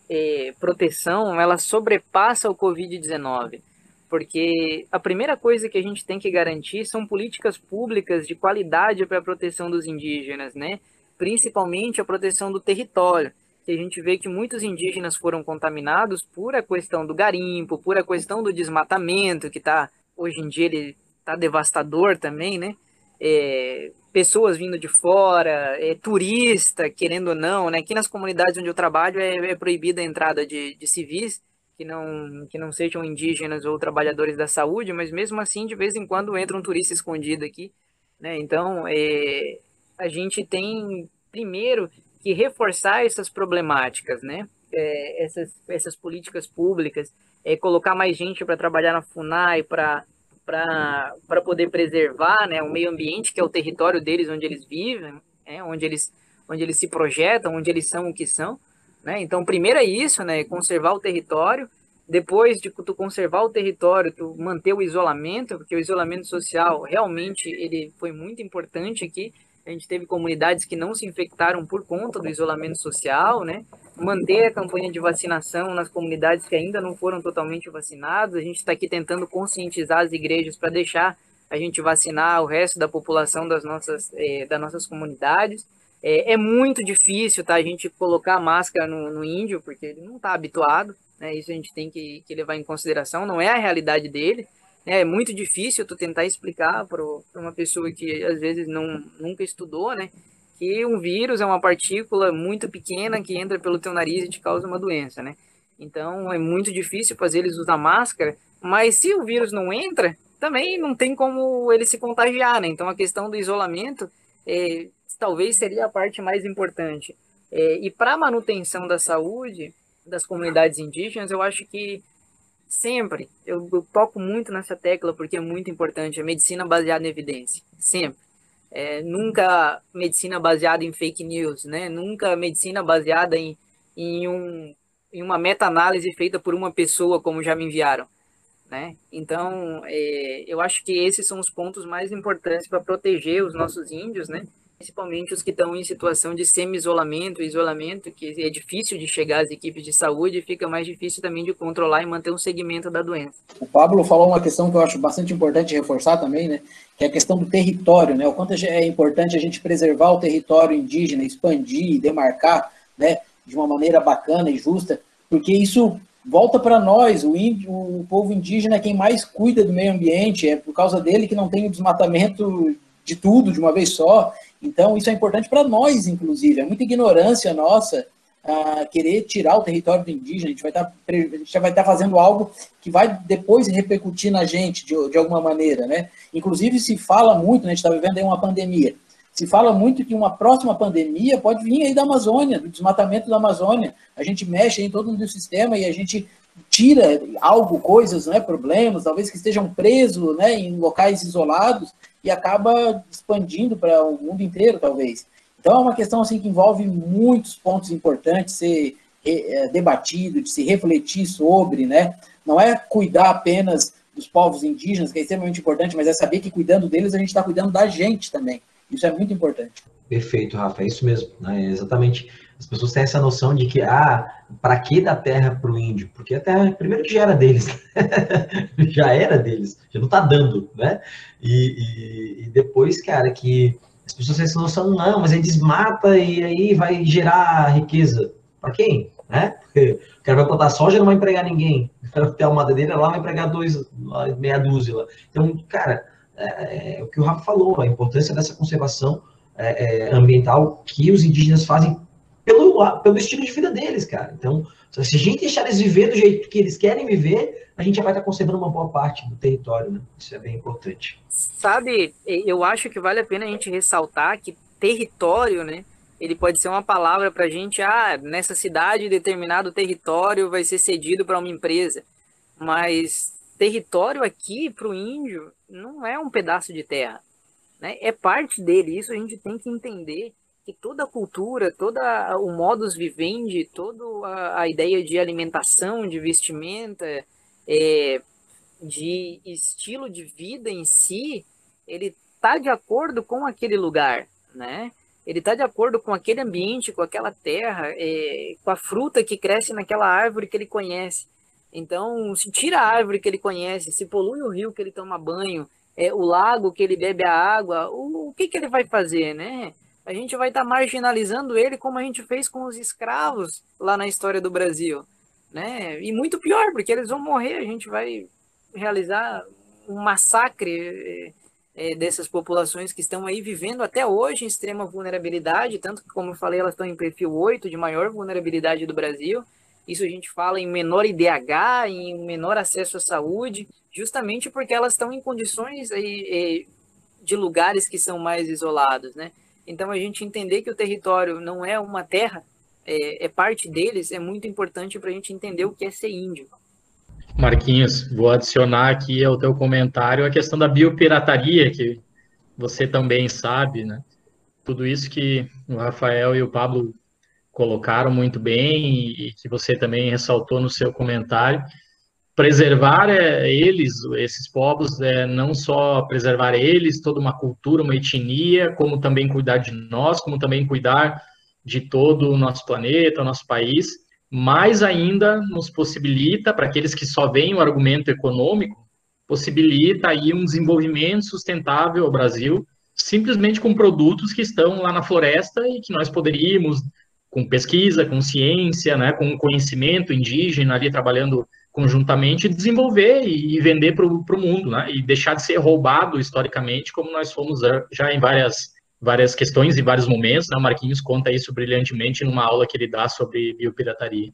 eh, proteção ela sobrepassa o Covid-19 porque a primeira coisa que a gente tem que garantir são políticas públicas de qualidade para a proteção dos indígenas, né? principalmente a proteção do território. E a gente vê que muitos indígenas foram contaminados por a questão do garimpo, por a questão do desmatamento, que está hoje em dia ele está devastador também, né? É, pessoas vindo de fora, é, turista, querendo ou não, né? Aqui nas comunidades onde eu trabalho é, é proibida a entrada de, de civis que não, que não sejam indígenas ou trabalhadores da saúde, mas mesmo assim, de vez em quando entra um turista escondido aqui, né? Então, é, a gente tem, primeiro, que reforçar essas problemáticas, né? É, essas, essas políticas públicas, é, colocar mais gente para trabalhar na FUNAI, para para poder preservar né, o meio ambiente, que é o território deles, onde eles vivem, né, onde, eles, onde eles se projetam, onde eles são o que são. Né? Então, primeiro é isso, né, conservar o território. Depois de tu conservar o território, tu manter o isolamento, porque o isolamento social realmente ele foi muito importante aqui a gente teve comunidades que não se infectaram por conta do isolamento social, né? Manter a campanha de vacinação nas comunidades que ainda não foram totalmente vacinadas. A gente está aqui tentando conscientizar as igrejas para deixar a gente vacinar o resto da população das nossas, é, das nossas comunidades. É, é, muito difícil tá, a gente colocar máscara no, no índio, porque ele não está habituado. Né? Isso a gente tem que, que levar em consideração, não é a realidade dele. É muito difícil tu tentar explicar para uma pessoa que às vezes não, nunca estudou, né? Que um vírus é uma partícula muito pequena que entra pelo teu nariz e te causa uma doença, né? Então é muito difícil fazer eles usar máscara, mas se o vírus não entra, também não tem como ele se contagiar, né? Então a questão do isolamento é, talvez seria a parte mais importante. É, e para a manutenção da saúde das comunidades indígenas, eu acho que Sempre. Eu, eu, toco muito nessa tecla porque é muito importante. A medicina baseada em evidência. Sempre. É, nunca medicina baseada em fake news, né? Nunca medicina baseada em, em, um, em uma meta-análise feita por uma pessoa, como já me enviaram. Né? Então, é, eu acho que esses são os pontos mais importantes para proteger os nossos índios, né? Principalmente os que estão em situação de semi-isolamento, isolamento, que é difícil de chegar às equipes de saúde e fica mais difícil também de controlar e manter um segmento da doença. O Pablo falou uma questão que eu acho bastante importante reforçar também, né, que é a questão do território, né, o quanto é importante a gente preservar o território indígena, expandir, demarcar, né, de uma maneira bacana e justa, porque isso volta para nós, o, índio, o povo indígena é quem mais cuida do meio ambiente, é por causa dele que não tem o desmatamento de tudo de uma vez só. Então, isso é importante para nós, inclusive. É muita ignorância nossa a querer tirar o território do indígena. A gente vai tá estar tá fazendo algo que vai depois repercutir na gente de, de alguma maneira, né? Inclusive, se fala muito, né, a gente está vivendo aí uma pandemia. Se fala muito que uma próxima pandemia pode vir aí da Amazônia, do desmatamento da Amazônia. A gente mexe em todo o sistema e a gente tira algo, coisas, né, problemas, talvez que estejam presos né, em locais isolados e acaba expandindo para o mundo inteiro, talvez. Então é uma questão assim que envolve muitos pontos importantes ser é, debatido, de se refletir sobre, né? Não é cuidar apenas dos povos indígenas, que é extremamente importante, mas é saber que cuidando deles a gente está cuidando da gente também. Isso é muito importante. Perfeito, Rafa, é isso mesmo. Né? exatamente. As pessoas têm essa noção de que, ah, para que dar terra para o índio? Porque a terra, primeiro que já era deles, já era deles, já não está dando, né? E, e, e, depois, cara, que as pessoas têm essa noção, não, mas ele desmata e aí vai gerar riqueza. Para quem? Né? Porque o cara vai plantar soja não vai empregar ninguém. O cara vai ter uma madeira lá, vai empregar dois, meia dúzia lá. Então, cara, é, é, o que o Rafa falou, a importância dessa conservação é, é, ambiental que os indígenas fazem pelo, pelo estilo de vida deles, cara. Então, se a gente deixar eles viver do jeito que eles querem viver, a gente já vai estar conservando uma boa parte do território, né? Isso é bem importante. Sabe, eu acho que vale a pena a gente ressaltar que território, né? Ele pode ser uma palavra para a gente, ah, nessa cidade determinado território vai ser cedido para uma empresa. Mas território aqui para o índio não é um pedaço de terra, né? É parte dele. Isso a gente tem que entender que toda a cultura, todo o modus vivendi, toda a, a, ideia de alimentação, de vestimenta, é, de estilo de vida em si, ele está de acordo com aquele lugar, né? Ele está de acordo com aquele ambiente, com aquela terra, é, com a fruta que cresce naquela árvore que ele conhece. Então, se tira a árvore que ele conhece, se polui o rio que ele toma banho, é, o lago que ele bebe a água, o, o que, que ele vai fazer, né? A gente vai estar tá marginalizando ele como a gente fez com os escravos lá na história do Brasil, né? E muito pior, porque eles vão morrer, a gente vai realizar um massacre é, dessas populações que estão aí vivendo até hoje em extrema vulnerabilidade, tanto que, como eu falei, elas estão em perfil 8 de maior vulnerabilidade do Brasil. Isso a gente fala em menor IDH, em menor acesso à saúde, justamente porque elas estão em condições aí, de lugares que são mais isolados, né? Então, a gente entender que o território não é uma terra, é, é parte deles, é muito importante para a gente entender o que é ser índio. Marquinhos, vou adicionar aqui ao teu comentário a questão da biopirataria, que você também sabe, né? Tudo isso que o Rafael e o Pablo colocaram muito bem e, que você também ressaltou no seu comentário. Preservar é, eles, esses povos, é não só preservar eles, toda uma cultura, uma etnia, como também cuidar de nós, como também cuidar de todo o nosso planeta, o nosso país. Mais ainda nos possibilita, para aqueles que só veem o argumento econômico, possibilita aí um desenvolvimento sustentável ao Brasil, simplesmente com produtos que estão lá na floresta e que nós poderíamos com pesquisa, com ciência, né, com conhecimento indígena ali trabalhando conjuntamente, desenvolver e vender para o mundo, né, e deixar de ser roubado historicamente, como nós fomos já em várias, várias questões e vários momentos. Né, o Marquinhos conta isso brilhantemente numa aula que ele dá sobre biopirataria.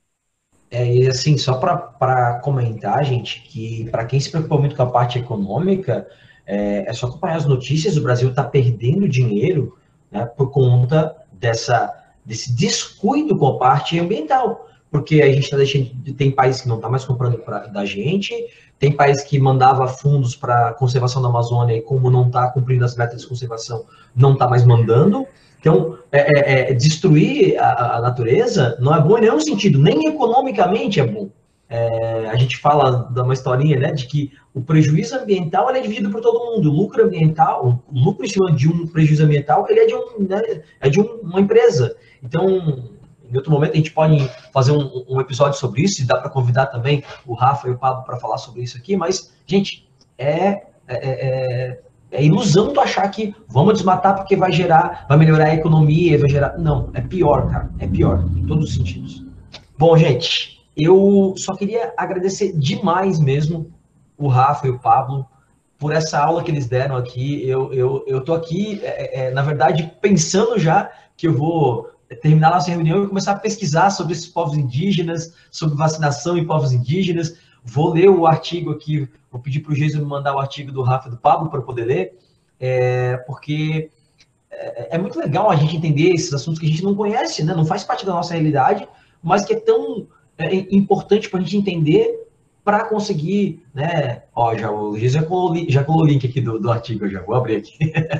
É, e assim, só para comentar, gente, que para quem se preocupa muito com a parte econômica, é, é só acompanhar as notícias, o Brasil está perdendo dinheiro né, por conta dessa desse descuido com a parte ambiental. Porque a gente está deixando. Tem país que não está mais comprando pra, da gente, tem país que mandava fundos para conservação da Amazônia e, como não está cumprindo as metas de conservação, não está mais mandando. Então, é, é, é, destruir a, a, natureza não é bom em nenhum sentido, nem economicamente é bom. É, a gente fala de uma historinha, né, de que o prejuízo ambiental é dividido por todo mundo. O lucro ambiental, o lucro em cima de um prejuízo ambiental, ele é de, um, né, é de um, uma empresa. Então, em outro momento a gente pode fazer um, um episódio sobre isso, e dá para convidar também o Rafa e o Pablo para falar sobre isso aqui, mas, gente, é, é, é, é, ilusão tu achar que vamos desmatar porque vai gerar, vai melhorar a economia, vai gerar. Não, é pior, cara, é pior, em todos os sentidos. Bom, gente, Eu só queria agradecer demais mesmo o Rafa e o Pablo por essa aula que eles deram aqui. Eu, eu, eu tô aqui, é, é, na verdade, pensando já que eu vou terminar nossa reunião e começar a pesquisar sobre esses povos indígenas, sobre vacinação em povos indígenas. Vou ler o artigo aqui, vou pedir para o Jesus me mandar o artigo do Rafa e do Pablo para poder ler, é, porque é, é, muito legal a gente entender esses assuntos que a gente não conhece, né? não faz parte da nossa realidade, mas que é tão é, importante para a gente entender para conseguir, né? Ó, já, o Jesus já colou, o link aqui do, do artigo, eu já vou abrir aqui.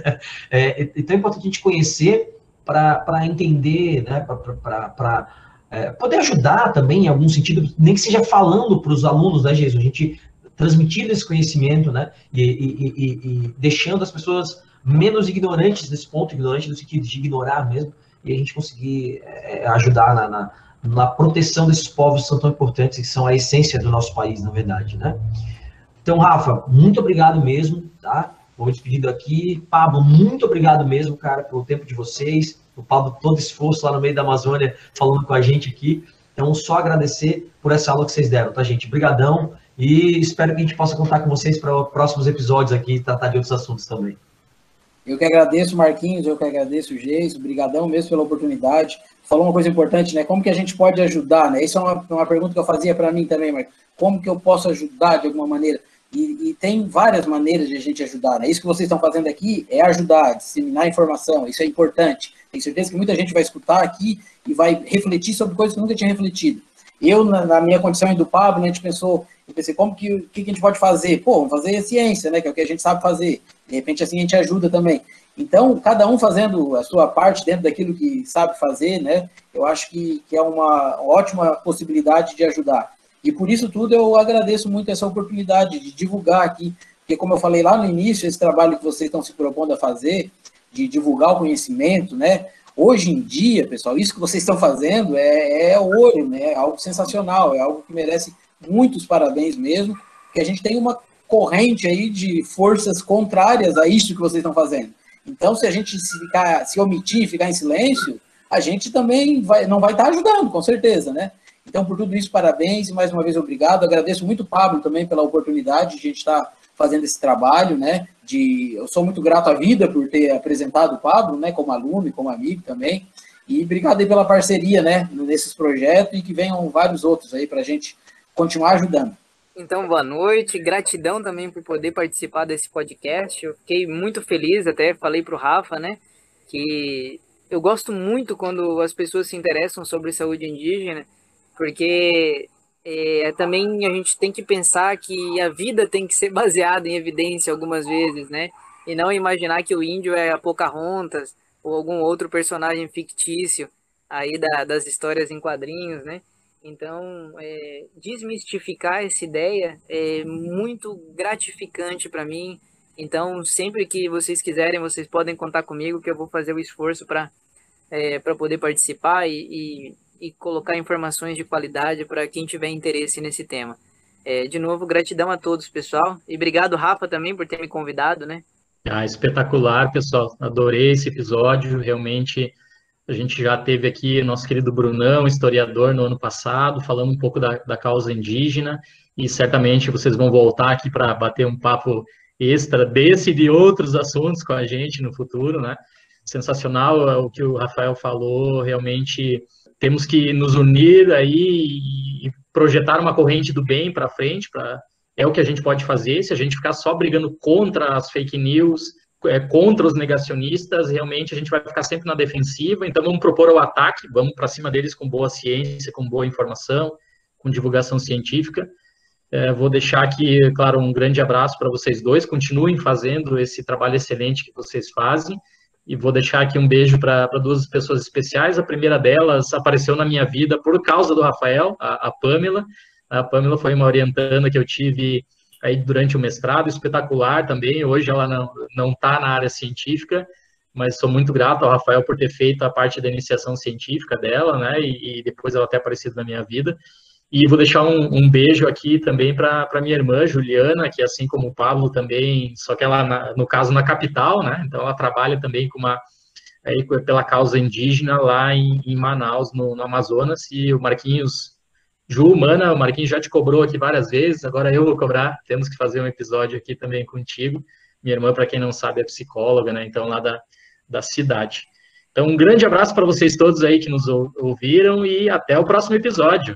é, então é importante a gente conhecer para entender, né? Para é, poder ajudar também em algum sentido, nem que seja falando para os alunos, né, Jesus? A gente transmitindo esse conhecimento, né? E, e, e, e deixando as pessoas menos ignorantes nesse ponto, ignorantes no sentido de ignorar mesmo, e a gente conseguir é, ajudar na, na, na, proteção desses povos que são tão importantes, que são a essência do nosso país, na verdade, né? Então, Rafa, muito obrigado mesmo, tá? Vou despedindo aqui. Pablo, muito obrigado mesmo, cara, pelo tempo de vocês. O Pablo, todo esforço lá no meio da Amazônia, falando com a gente aqui. Então, só agradecer por essa aula que vocês deram, tá, gente? Obrigadão. E espero que a gente possa contar com vocês para próximos episódios aqui e tratar de outros assuntos também. Eu que agradeço, Marquinhos, eu que agradeço, Geis, obrigadão mesmo pela oportunidade. Falou uma coisa importante, né? Como que a gente pode ajudar, né? Isso é uma, uma pergunta que eu fazia para mim também, Marcos. Como que eu posso ajudar de alguma maneira? E, e, tem várias maneiras de a gente ajudar, né? Isso que vocês estão fazendo aqui é ajudar, disseminar informação, isso é importante. Tenho certeza que muita gente vai escutar aqui e vai refletir sobre coisas que nunca tinha refletido. Eu, na, na minha condição e do Pablo, né, a gente pensou, eu pensei, como que, que, a gente pode fazer? Pô, vamos fazer ciência, né, que é o que a gente sabe fazer. De repente, assim, a gente ajuda também. Então, cada um fazendo a sua parte dentro daquilo que sabe fazer, né, eu acho que, que é uma ótima possibilidade de ajudar. E por isso tudo eu agradeço muito essa oportunidade de divulgar aqui, porque como eu falei lá no início, esse trabalho que vocês estão se propondo a fazer, de divulgar o conhecimento, né, Hoje em dia, pessoal, isso que vocês estão fazendo é, é ouro, né? É algo sensacional, é algo que merece muitos parabéns mesmo, porque a gente tem uma corrente aí de forças contrárias a isso que vocês estão fazendo. Então, se a gente se, ficar, se omitir, ficar em silêncio, a gente também vai, não vai estar ajudando, com certeza, né? Então, por tudo isso, parabéns e mais uma vez obrigado. Agradeço muito o Pablo também pela oportunidade de a gente estar fazendo esse trabalho, né? De, eu sou muito grato à vida por ter apresentado o Pablo, né? Como aluno e como amigo também. E obrigado aí pela parceria, né? Nesses projetos e que venham vários outros aí para a gente continuar ajudando. Então, boa noite. Gratidão também por poder participar desse podcast. Eu fiquei muito feliz, até falei para o Rafa, né? Que eu gosto muito quando as pessoas se interessam sobre saúde indígena, porque é, também a gente tem que pensar que a vida tem que ser baseada em evidência algumas vezes, né? E não imaginar que o índio é a Pocahontas ou algum outro personagem fictício aí da, das histórias em quadrinhos, né? Então, é, desmistificar essa ideia é muito gratificante para mim. Então, sempre que vocês quiserem, vocês podem contar comigo que eu vou fazer o esforço para é, poder participar e, e e colocar informações de qualidade para quem tiver interesse nesse tema. É, de novo, gratidão a todos, pessoal. E obrigado, Rafa, também por ter me convidado, né? Ah, espetacular, pessoal. Adorei esse episódio. Realmente, a gente já teve aqui nosso querido Brunão, historiador, no ano passado, falando um pouco da, da causa indígena. E certamente vocês vão voltar aqui para bater um papo extra desse e de outros assuntos com a gente no futuro, né? Sensacional é o que o Rafael falou, realmente temos que nos unir aí e projetar uma corrente do bem para frente, para é o que a gente pode fazer. Se a gente ficar só brigando contra as fake news, é, contra os negacionistas, realmente a gente vai ficar sempre na defensiva. Então vamos propor o ataque, vamos para cima deles com boa ciência, com boa informação, com divulgação científica. É, vou deixar aqui, claro, um grande abraço para vocês dois. Continuem fazendo esse trabalho excelente que vocês fazem. E vou deixar aqui um beijo para duas pessoas especiais. A primeira delas apareceu na minha vida por causa do Rafael, a, a Pamela. A Pamela foi uma orientanda que eu tive aí durante o mestrado, espetacular também. Hoje ela não está na área científica, mas sou muito grato ao Rafael por ter feito a parte da iniciação científica dela, né? E, e depois ela ter aparecido na minha vida. E vou deixar um, um beijo aqui também para minha irmã Juliana, que assim como o Pablo também, só que ela, na, no caso, na capital, né? Então ela trabalha também com uma, aí, pela causa indígena lá em, em Manaus, no, no, Amazonas, e o Marquinhos Ju, Mana, o Marquinhos já te cobrou aqui várias vezes, agora eu vou cobrar. Temos que fazer um episódio aqui também contigo. Minha irmã, para quem não sabe, é psicóloga, né? Então, lá da, da cidade. Então, um grande abraço para vocês todos aí que nos ouviram e até o próximo episódio.